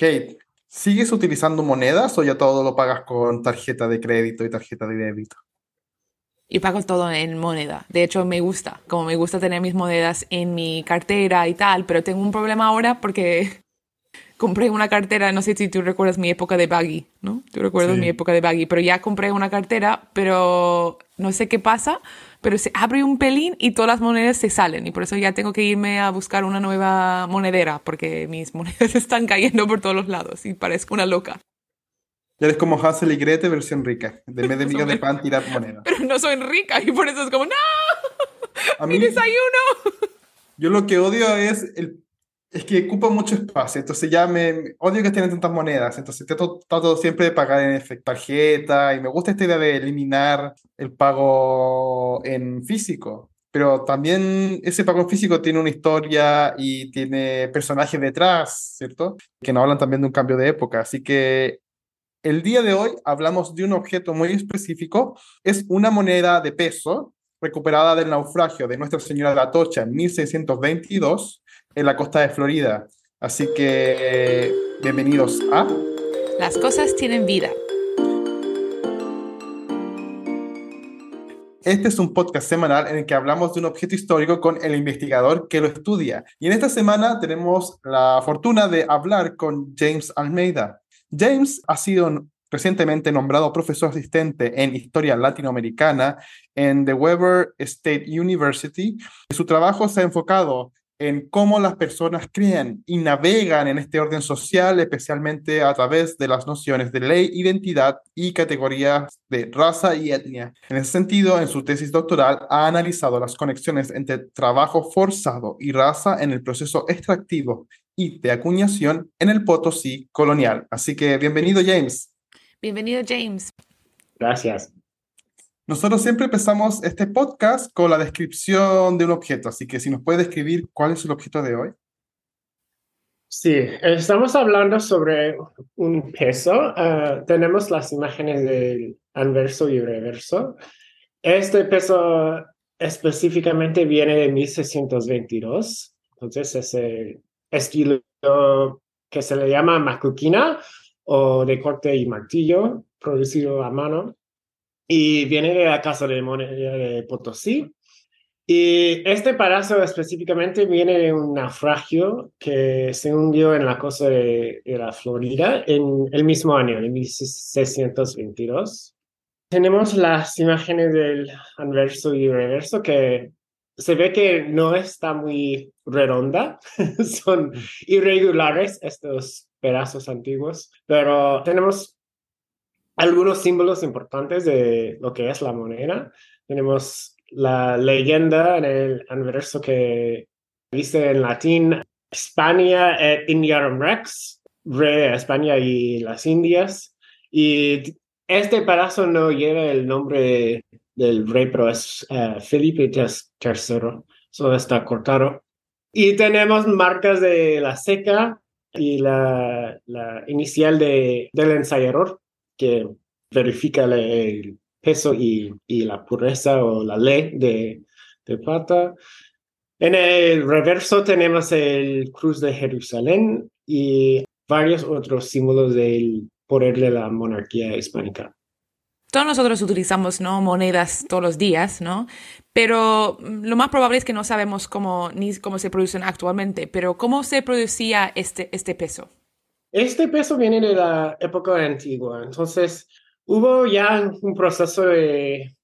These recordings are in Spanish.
Kate, ¿sigues utilizando monedas o ya todo lo pagas con tarjeta de crédito y tarjeta de débito? y pago todo en moneda. De hecho, me gusta, como me gusta tener mis monedas en mi cartera y tal, pero tengo un problema ahora porque compré una cartera, no sé si tú recuerdas mi época de baggy, ¿no? Tú recuerdas mi época de baggy, pero ya compré una cartera, pero no sé qué pasa, pero se abre un pelín y todas las monedas se salen y por eso ya tengo que irme a buscar una nueva monedera porque mis monedas están cayendo por todos los lados y parezco una loca. Eres como Hansel y Gretel versión rica. De vez de migas de pan tirar moneda. Pero no soy rica y por eso es como, ¡No! A ¡Mi desayuno! Yo lo que odio es el es que ocupa mucho espacio, entonces ya me odio que tienen tantas monedas, entonces trato, trato siempre de pagar en tarjeta y me gusta esta idea de eliminar el pago en físico, pero también ese pago en físico tiene una historia y tiene personajes detrás, ¿cierto? Que nos hablan también de un cambio de época, así que el día de hoy hablamos de un objeto muy específico, es una moneda de peso recuperada del naufragio de Nuestra Señora de la Tocha en 1622 en la costa de Florida. Así que bienvenidos a... Las cosas tienen vida. Este es un podcast semanal en el que hablamos de un objeto histórico con el investigador que lo estudia. Y en esta semana tenemos la fortuna de hablar con James Almeida. James ha sido recientemente nombrado profesor asistente en historia latinoamericana en The Weber State University. Su trabajo se ha enfocado en cómo las personas crean y navegan en este orden social, especialmente a través de las nociones de ley, identidad y categorías de raza y etnia. En ese sentido, en su tesis doctoral ha analizado las conexiones entre trabajo forzado y raza en el proceso extractivo y de acuñación en el Potosí colonial. Así que bienvenido, James. Bienvenido, James. Gracias. Nosotros siempre empezamos este podcast con la descripción de un objeto, así que si nos puede describir cuál es el objeto de hoy. Sí, estamos hablando sobre un peso. Ah, tenemos las imágenes del anverso y reverso. Este peso específicamente viene de 1622, entonces es el estilo que se le llama macuquina o de corte y martillo, producido a mano, y viene de la Casa de Moneda de Potosí. Y este palacio específicamente viene de un naufragio que se hundió en la costa de, de la Florida en el mismo año, en 1622. Tenemos las imágenes del anverso y reverso que se ve que no está muy redonda, son irregulares estos pedazos antiguos, pero tenemos algunos símbolos importantes de lo que es la moneda. Tenemos la leyenda en el anverso que dice en latín España et Indiarum Rex, rey de España y las Indias. Y este pedazo no lleva el nombre del rey, pero es uh, Felipe III. Eso está cortado. Y tenemos marcas de la seca y la, la inicial de, del ensayador que verifica el peso y, y la pureza o la ley de, de plata. En el reverso tenemos el Cruz de Jerusalén y varios otros símbolos del poder de la monarquía hispánica todos nosotros utilizamos ¿no? monedas todos los días, ¿no? Pero lo más probable es que no sabemos cómo, ni cómo se producen actualmente, pero ¿cómo se producía este, este peso? Este peso viene de la época antigua, entonces hubo ya un proceso de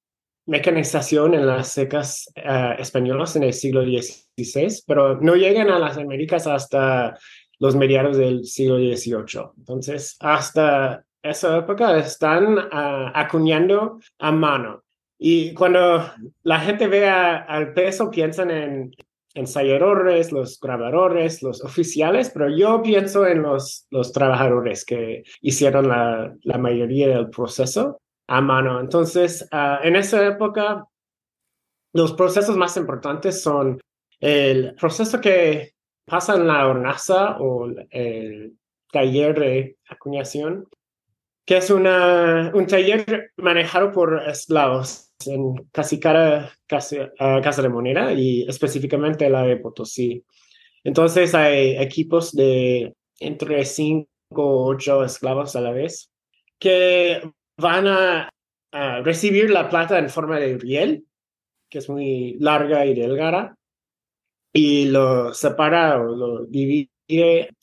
mecanización en las secas uh, españolas en el siglo XVI, pero no llegan a las Américas hasta los mediados del siglo XVIII. Entonces, hasta esa época están uh, acuñando a mano. Y cuando la gente ve al peso, piensan en ensayadores, los grabadores, los oficiales, pero yo pienso en los, los trabajadores que hicieron la, la mayoría del proceso a mano. Entonces, uh, en esa época, los procesos más importantes son el proceso que pasa en la hornaza o el taller de acuñación que es una, un taller manejado por esclavos en casi cada casa, casa de moneda y específicamente la de Potosí. Entonces hay equipos de entre 5 o ocho esclavos a la vez, que van a, a recibir la plata en forma de riel, que es muy larga y delgada, y lo separa o lo divide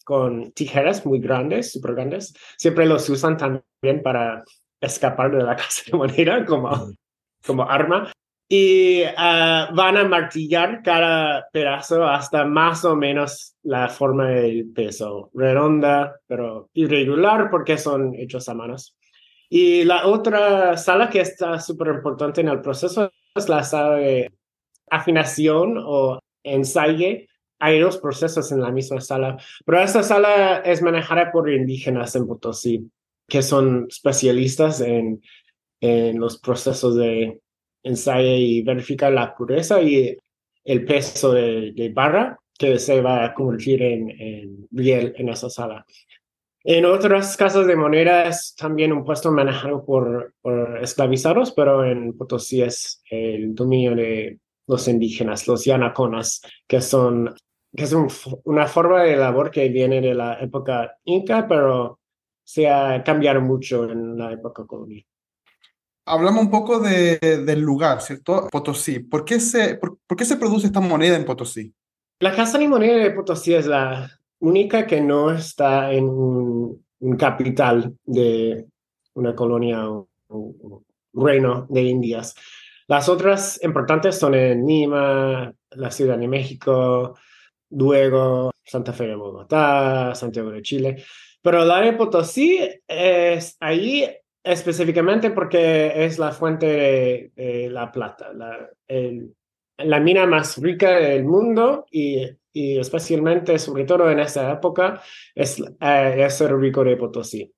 con tijeras muy grandes, súper grandes. Siempre los usan también para escapar de la casa de moneda como, como arma. Y ah, van a martillar cada pedazo hasta más o menos la forma del peso, redonda, pero irregular porque son hechos a manos. Y la otra sala que está súper importante en el proceso es la sala de afinación o ensayo hay dos procesos en la misma sala, pero esta sala es manejada por indígenas en Potosí, que son especialistas en, en los procesos de ensayo y verificar la pureza y el peso de, barra que se va a convertir en, en riel en esa sala. En otras casas de moneda es también un puesto manejado por, por esclavizados, pero en Potosí es el dominio de los indígenas, los yanaconas, que son que es una forma de labor que viene de la época inca, pero se ha cambiado mucho en la época colonial. Hablamos un poco de, del lugar, ¿cierto? Potosí. ¿Por qué, se, por, qué se produce esta moneda en Potosí? La casa de moneda de Potosí es la única que no está en un, capital de una colonia o, o, reino de Indias. Las otras importantes son en Lima, la Ciudad de México, luego Santa Fe de Bogotá, Santiago de Chile. Pero la de Potosí es ahí específicamente porque es la fuente de, la plata, la, la, mina más rica del mundo y, y, especialmente, sobre todo en esta época, es, eh, es el rico de Potosí.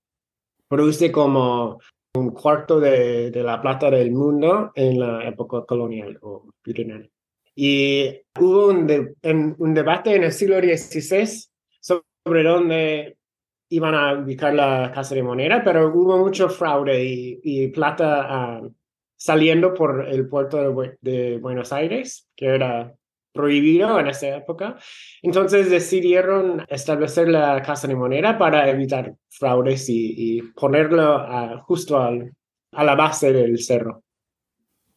Produce como un cuarto de, de, la plata del mundo en la época colonial o virreinal. Y hubo un, un debate en el siglo XVI sobre dónde iban a ubicar la casa de moneda, pero hubo mucho fraude y, plata ah, saliendo por el puerto de, Buenos Aires, que era prohibido en esa época. Entonces decidieron establecer la casa de moneda para evitar fraudes y, ponerlo ah, justo a la base del cerro.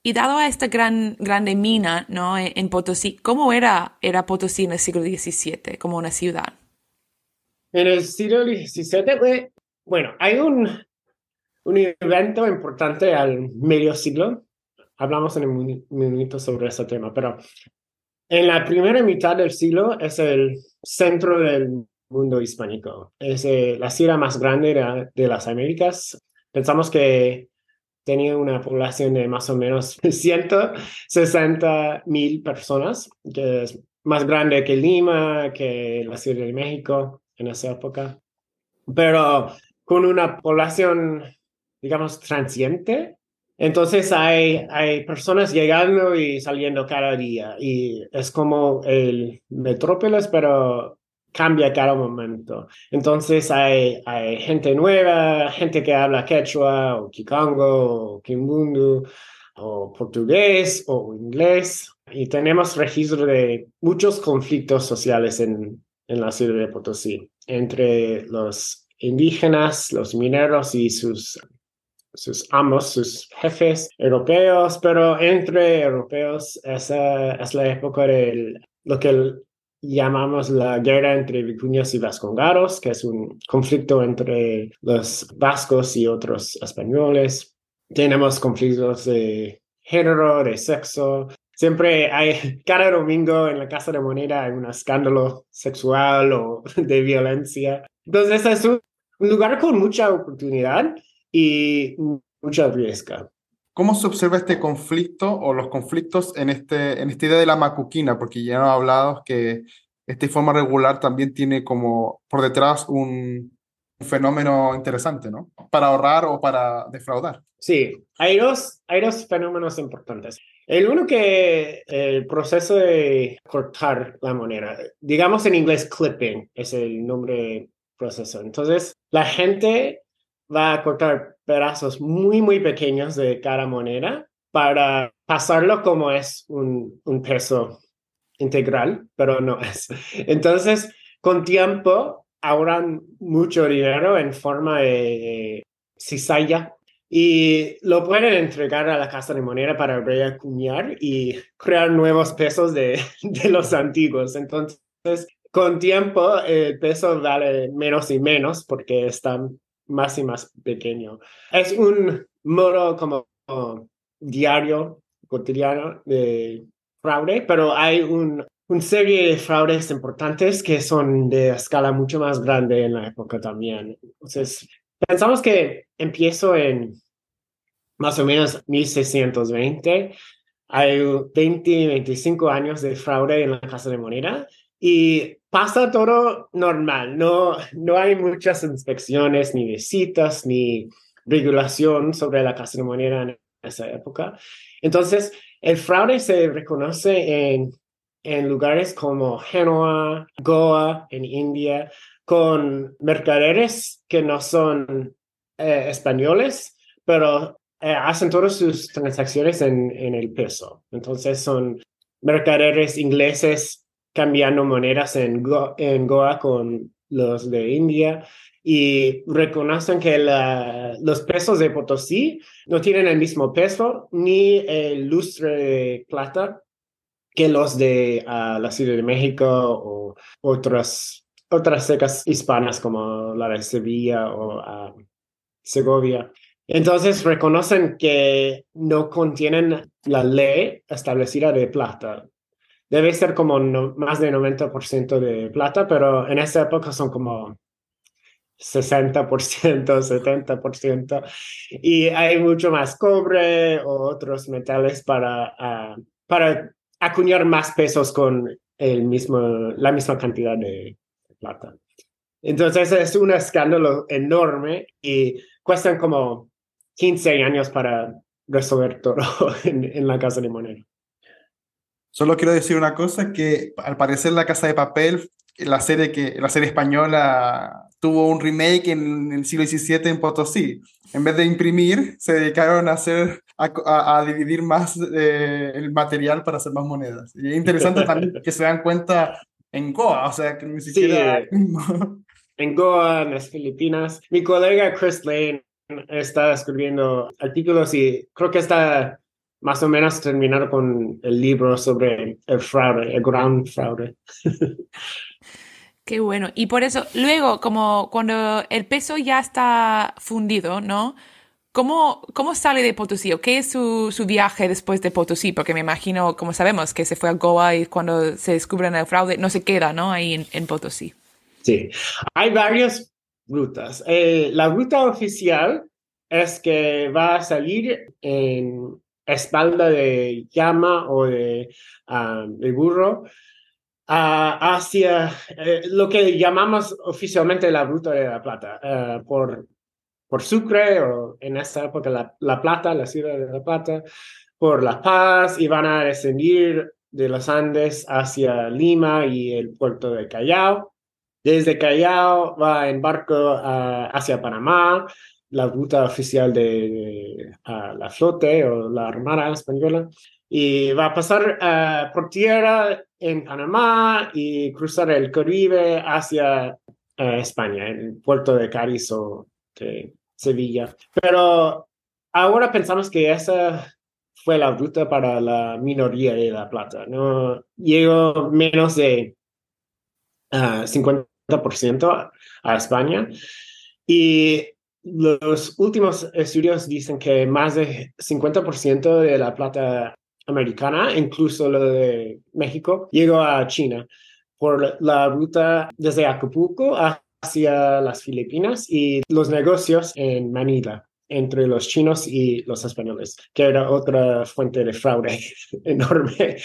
Y dado a esta gran, grande mina ¿no? en, Potosí, ¿cómo era, era Potosí en el siglo XVII como una ciudad? En el siglo XVII, bueno, hay un, un evento importante al medio siglo. Hablamos en un minuto sobre ese tema, pero en la primera mitad del siglo es el centro del mundo hispánico. Es eh, la ciudad más grande de, de las Américas. Pensamos que tenía una población de más o menos 160 mil personas, que es más grande que Lima, que la Ciudad de México en esa época, pero con una población, digamos, transiente. Entonces hay, hay personas llegando y saliendo cada día y es como el metrópolis, pero cambia cada momento. Entonces hay, hay gente nueva, gente que habla quechua o kikongo o kimbundu o portugués o inglés y tenemos registro de muchos conflictos sociales en, en la ciudad de Potosí entre los indígenas, los mineros y sus sus amos, sus jefes europeos, pero entre europeos es la época de lo que llamamos la guerra entre vicuñas y vascongados, que es un conflicto entre los vascos y otros españoles. Tenemos conflictos de género, de sexo. Siempre hay, cada domingo en la Casa de Moneda hay un escándalo sexual o de violencia. Entonces es un, lugar con mucha oportunidad y mucha riesgo. ¿Cómo se observa este conflicto o los conflictos en, este, en esta idea de la macuquina? Porque ya hemos hablado que esta forma regular también tiene como por detrás un, fenómeno interesante, ¿no? Para ahorrar o para defraudar. Sí, hay dos, hay dos fenómenos importantes. El uno que el proceso de cortar la moneda, digamos en inglés clipping, es el nombre proceso. Entonces, la gente va a cortar pedazos muy, muy pequeños de cada moneda para pasarlo como es un, un peso integral, pero no es. Entonces, con tiempo, ahorran mucho dinero en forma de cizalla y lo pueden entregar a la casa de moneda para reacuñar y crear nuevos pesos de, de los antiguos. Entonces, con tiempo, el peso vale menos y menos porque está más y más pequeño. Es un modo como diario, cotidiano de fraude, pero hay un, una serie de fraudes importantes que son de escala mucho más grande en la época también. Entonces, pensamos que empiezo en más o menos 1620. Hay 20, 25 años de fraude en la casa de moneda y pasa todo normal. No, no hay muchas inspecciones, ni visitas, ni regulación sobre la casa de moneda en esa época. Entonces, el fraude se reconoce en, en lugares como Genoa, Goa, en India, con mercaderes que no son eh, españoles, pero eh, hacen todas sus transacciones en, en el peso. Entonces son mercaderes ingleses cambiando monedas en, en Goa con los de India y reconocen que los pesos de Potosí no tienen el mismo peso ni el lustre de plata que los de ah, la Ciudad de México o otras, otras secas hispanas como la de Sevilla o uh, Segovia. Entonces reconocen que no contienen la ley establecida de plata. Debe ser como más de 90% de plata, pero en esa época son como 60%, 70%, y hay mucho más cobre o otros metales para, ah, para acuñar más pesos con el mismo, la misma cantidad de plata. Entonces es un escándalo enorme y cuestan como 15 años para resolver todo en, en la casa de moneda. Solo quiero decir una cosa, que al parecer La Casa de Papel, la serie, que, la serie española tuvo un remake en, el siglo XVII en Potosí. En vez de imprimir, se dedicaron a hacer a, a, dividir más eh, el material para hacer más monedas. Y es interesante también que se dan cuenta en Goa, o sea, que ni siquiera... Sí, en Goa, en las Filipinas. Mi colega Chris Lane está escribiendo artículos y creo que está más o menos terminar con el libro sobre el fraude, el gran fraude. Qué bueno. Y por eso, luego, como cuando el peso ya está fundido, ¿no? ¿Cómo, cómo sale de Potosí? ¿O qué es su, su, viaje después de Potosí? Porque me imagino, como sabemos, que se fue a Goa y cuando se descubren el fraude no se queda, ¿no? Ahí en, en Potosí. Sí, hay varias rutas. Eh, la ruta oficial es que va a salir en espalda de llama o de, uh, de burro hacia eh, lo que llamamos oficialmente la Ruta de la Plata, uh, por, por Sucre o en esta época la, la, Plata, la ciudad de La Plata, por La Paz y van a descender de los Andes hacia Lima y el puerto de Callao. Desde Callao va en barco uh, hacia Panamá, la ruta oficial de, la flote o la Armada Española y va a pasar uh, por tierra en Panamá y cruzar el Caribe hacia uh, España, el puerto de Cádiz o de Sevilla. Pero ahora pensamos que esa fue la ruta para la minoría de La Plata. No llegó menos de uh, ah, 50% a España. Y los últimos estudios dicen que más de 50% de la plata americana, incluso lo de México, llegó a China por la ruta desde Acapulco hacia las Filipinas y los negocios en Manila entre los chinos y los españoles, que era otra fuente de fraude enorme.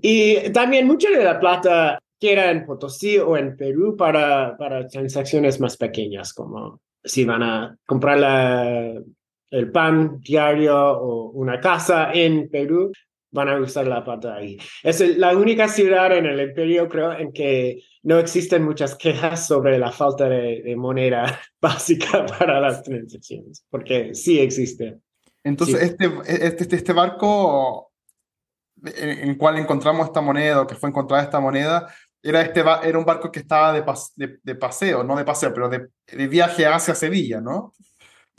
Y también mucha de la plata que era en Potosí o en Perú para, para transacciones más pequeñas, como si van a comprar el pan diario o una casa en Perú, van a usar la plata ahí. Es la única ciudad en el imperio, creo, en que no existen muchas quejas sobre la falta de, moneda básica para las transacciones, porque sí existe. Entonces, Este, este, este, este, barco en el cual encontramos esta moneda, o que fue encontrada esta moneda, era, este, era un barco que estaba de, de, paseo, no de paseo, pero de, de, viaje hacia Sevilla, ¿no?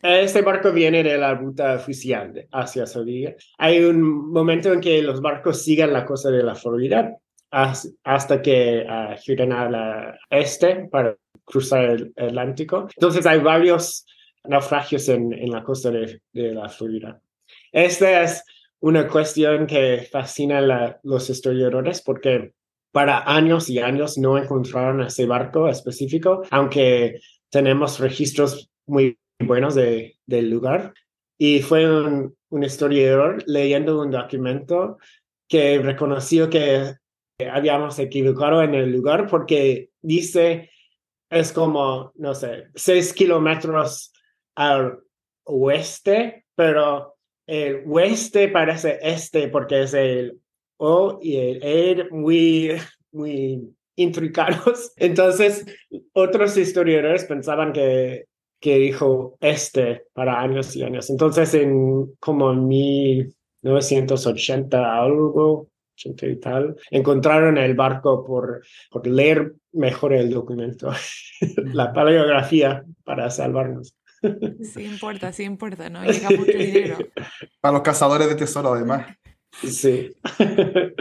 Este barco viene de la ruta oficial hacia Sevilla. Hay un momento en que los barcos siguen la costa de la Florida hasta que uh, giran a la este para cruzar el Atlántico. Entonces hay varios naufragios en, en la costa de, de, la Florida. Esta es una cuestión que fascina a los historiadores porque para años y años no encontraron ese barco específico, aunque tenemos registros muy buenos de, del lugar. Y fue un, un historiador leyendo un documento que reconoció que habíamos equivocado en el lugar porque dice es como, no sé, seis kilómetros al oeste, pero el oeste parece este porque es el O y el E muy, muy intricados. Entonces, otros historiadores pensaban que, que dijo este para años y años. Entonces, en como en 1980 algo, y tal, encontraron el barco por, por leer mejor el documento, la paleografía para salvarnos. Sí importa, sí importa, ¿no? Llega mucho dinero. Para los cazadores de tesoro, además. Sí.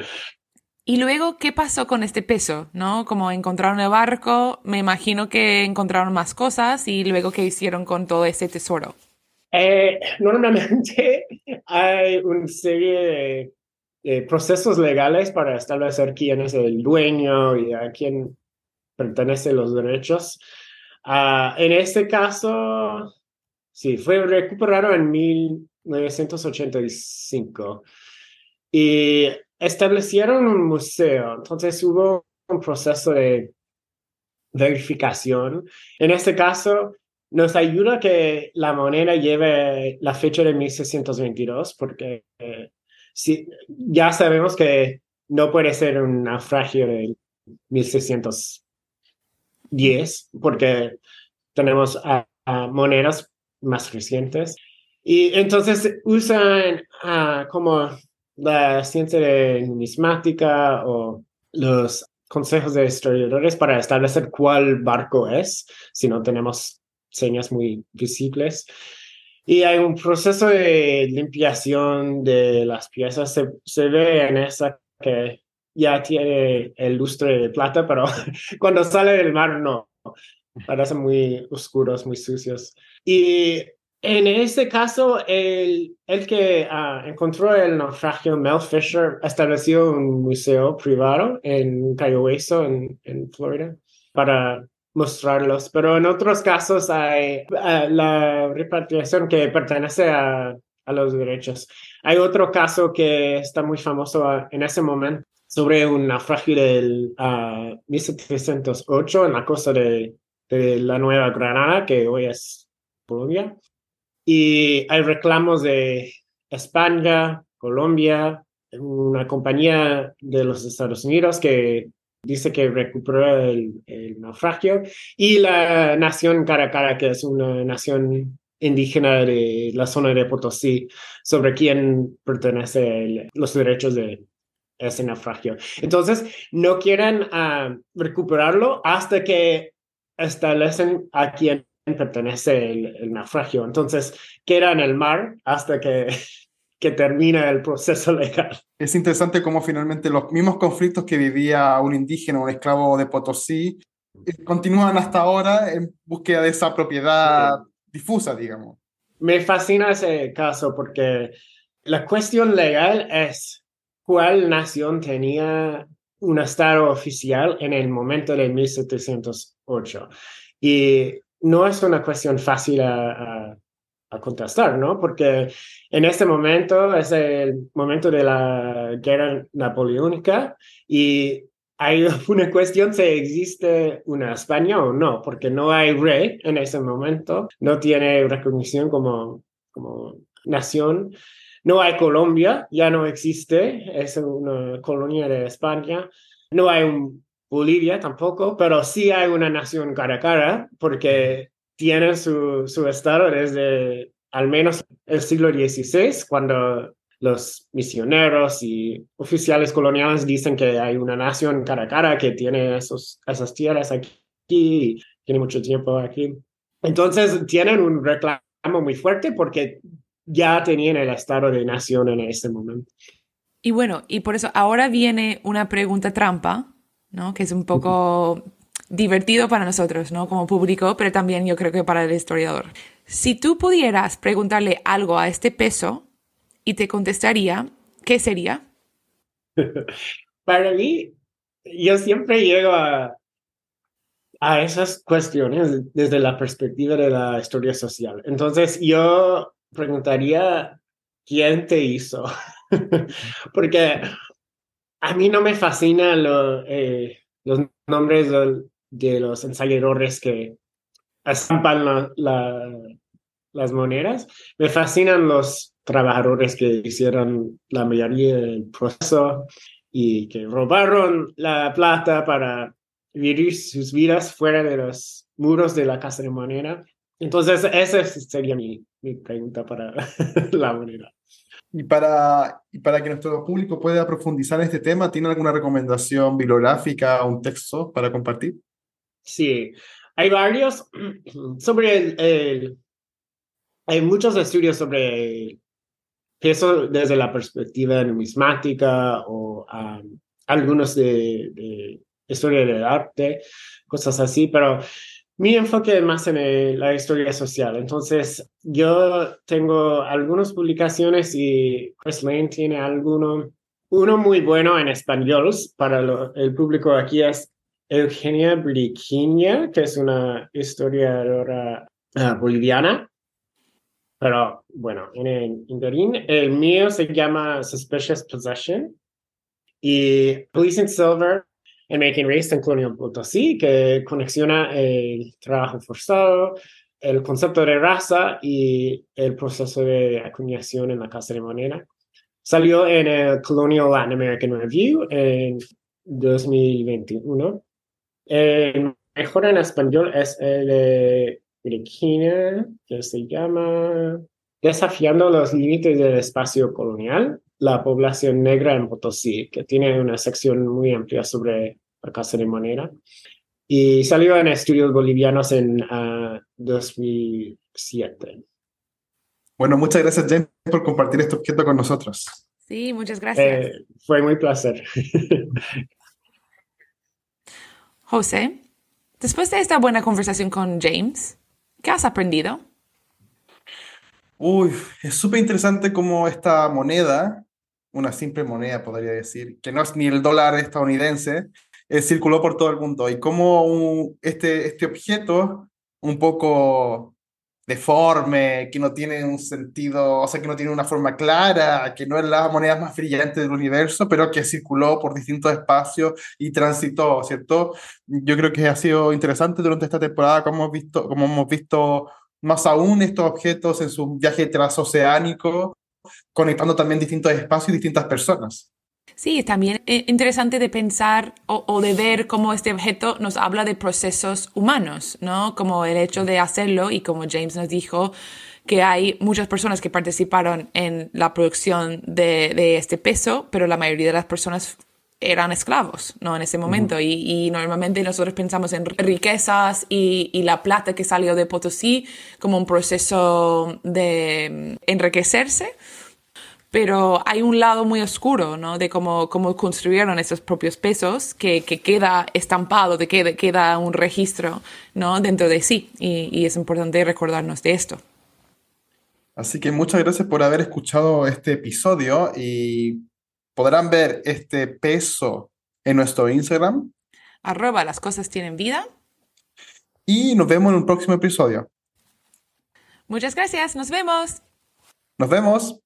Y luego, ¿qué pasó con este peso? ¿No? Como encontraron el barco, me imagino que encontraron más cosas y luego, ¿qué hicieron con todo ese tesoro? Eh, normalmente hay una serie de procesos legales para establecer quién es el dueño y a quién pertenecen los derechos. Uh, en este caso, sí, fue recuperado en 1985 y establecieron un museo. Entonces hubo un proceso de verificación. En este caso, nos ayuda que la moneda lleve la fecha de 1622 porque eh, sí, ya sabemos que no puede ser un naufragio de 1610 porque tenemos monedas más recientes. Y entonces usan como la ciencia de numismática o los consejos de historiadores para establecer cuál barco es, si no tenemos señas muy visibles. Y hay un proceso de limpiación de las piezas. Se, se ve en esa que ya tiene el lustre de plata, pero cuando sale del mar no. Parecen muy oscuros, muy sucios. Y en este caso, el, el que uh, encontró el naufragio, Mel Fisher, estableció un museo privado en Cayo Hueso, en, Florida, para mostrarlos, pero en otros casos hay uh, la repatriación que pertenece a, a, los derechos. Hay otro caso que está muy famoso uh, en ese momento sobre un naufragio del uh, 1708 en la costa de, de, la Nueva Granada, que hoy es Colombia. Y hay reclamos de España, Colombia, una compañía de los Estados Unidos que dice que recuperó el, naufragio, y la nación Caracara, que es una nación indígena de la zona de Potosí, sobre quién pertenece los derechos de ese naufragio. Entonces, no quieren ah, recuperarlo hasta que establecen a quién pertenece el, el naufragio. Entonces, queda en el mar hasta que que termina el proceso legal. Es interesante cómo finalmente los mismos conflictos que vivía un indígena, un esclavo de Potosí, eh, continúan hasta ahora en búsqueda de esa propiedad difusa, digamos. Me fascina ese caso porque la cuestión legal es cuál nación tenía un estado oficial en el momento de 1708. Y no es una cuestión fácil a contestar, ¿no? Porque en este momento es el momento de la guerra napoleónica y hay una cuestión si existe una España o no, porque no hay rey en ese momento, no tiene recognición como, como nación. No hay Colombia, ya no existe, es una colonia de España. No hay un Bolivia tampoco, pero sí hay una nación cara a cara, porque tienen su, su estado desde al menos el siglo XVI, cuando los misioneros y oficiales coloniales dicen que hay una nación cara a cara que tiene esos, esas tierras aquí, y tiene mucho tiempo aquí. Entonces tienen un reclamo muy fuerte porque ya tenían el estado de nación en ese momento. Y bueno, y por eso ahora viene una pregunta trampa, ¿no? Que es un poco divertido para nosotros, ¿no? Como público, pero también yo creo que para el historiador. Si tú pudieras preguntarle algo a este peso y te contestaría, ¿qué sería? para mí, yo siempre llego a, a esas cuestiones desde la perspectiva de la historia social. Entonces, yo preguntaría, ¿quién te hizo? Porque a mí no me fascinan eh, los nombres de, los ensayadores que estampan las monedas. Me fascinan los trabajadores que hicieron la mayoría del proceso y que robaron la plata para vivir sus vidas fuera de los muros de la casa de moneda. Entonces, esa sería mi, mi pregunta para la moneda. Y para, y para que nuestro público pueda profundizar en este tema, ¿tiene alguna recomendación bibliográfica o un texto para compartir? Sí, hay varios sobre el, hay muchos estudios sobre eso desde la perspectiva numismática o algunos de, de, historia del arte, cosas así, pero mi enfoque es más en la historia social. Entonces, yo tengo algunas publicaciones y Chris Lane tiene alguno. Uno muy bueno en español para el público aquí es Eugenia Briquiña, que es una historiadora uh, boliviana. Pero bueno, en el interín, el mío se llama Suspicious Possession y Policing Silver Making Race en Colonial Potosí, que conexiona el trabajo forzado, el concepto de raza y el proceso de acuñación en la casa de moneda. Salió en el Colonial Latin American Review en 2021. El mejor en español es el de Virginia, que se llama Desafiando los límites del espacio colonial, la población negra en Potosí, que tiene una sección muy amplia sobre la casa de moneda. Y salió en estudios bolivianos en 2007. Ah, bueno, muchas gracias, James, por compartir este objeto con nosotros. Sí, muchas gracias. Eh, fue muy placer. José, después de esta buena conversación con James, ¿qué has aprendido? Uy, es súper interesante cómo esta moneda, una simple moneda podría decir, que no es ni el dólar estadounidense, eh, circuló por todo el mundo y cómo este, este objeto un poco deforme, que no tiene un sentido, o sea, que no tiene una forma clara, que no es la moneda más brillante del universo, pero que circuló por distintos espacios y transitó, ¿cierto? Yo creo que ha sido interesante durante esta temporada como hemos visto, como hemos visto más aún estos objetos en su viaje transoceánico, conectando también distintos espacios y distintas personas. Sí, también es interesante de pensar o, de ver cómo este objeto nos habla de procesos humanos, ¿no? Como el hecho de hacerlo y como James nos dijo, que hay muchas personas que participaron en la producción de, este peso, pero la mayoría de las personas eran esclavos, ¿no? En ese momento. y, normalmente nosotros pensamos en riquezas y, y, la plata que salió de Potosí como un proceso de enriquecerse pero hay un lado muy oscuro, ¿no? De cómo, cómo construyeron esos propios pesos que, que queda estampado, de que queda un registro, ¿no? Dentro de sí y, y es importante recordarnos de esto. Así que muchas gracias por haber escuchado este episodio y podrán ver este peso en nuestro Instagram. Arroba las cosas tienen vida. Y nos vemos en un próximo episodio. Muchas gracias, nos vemos. Nos vemos.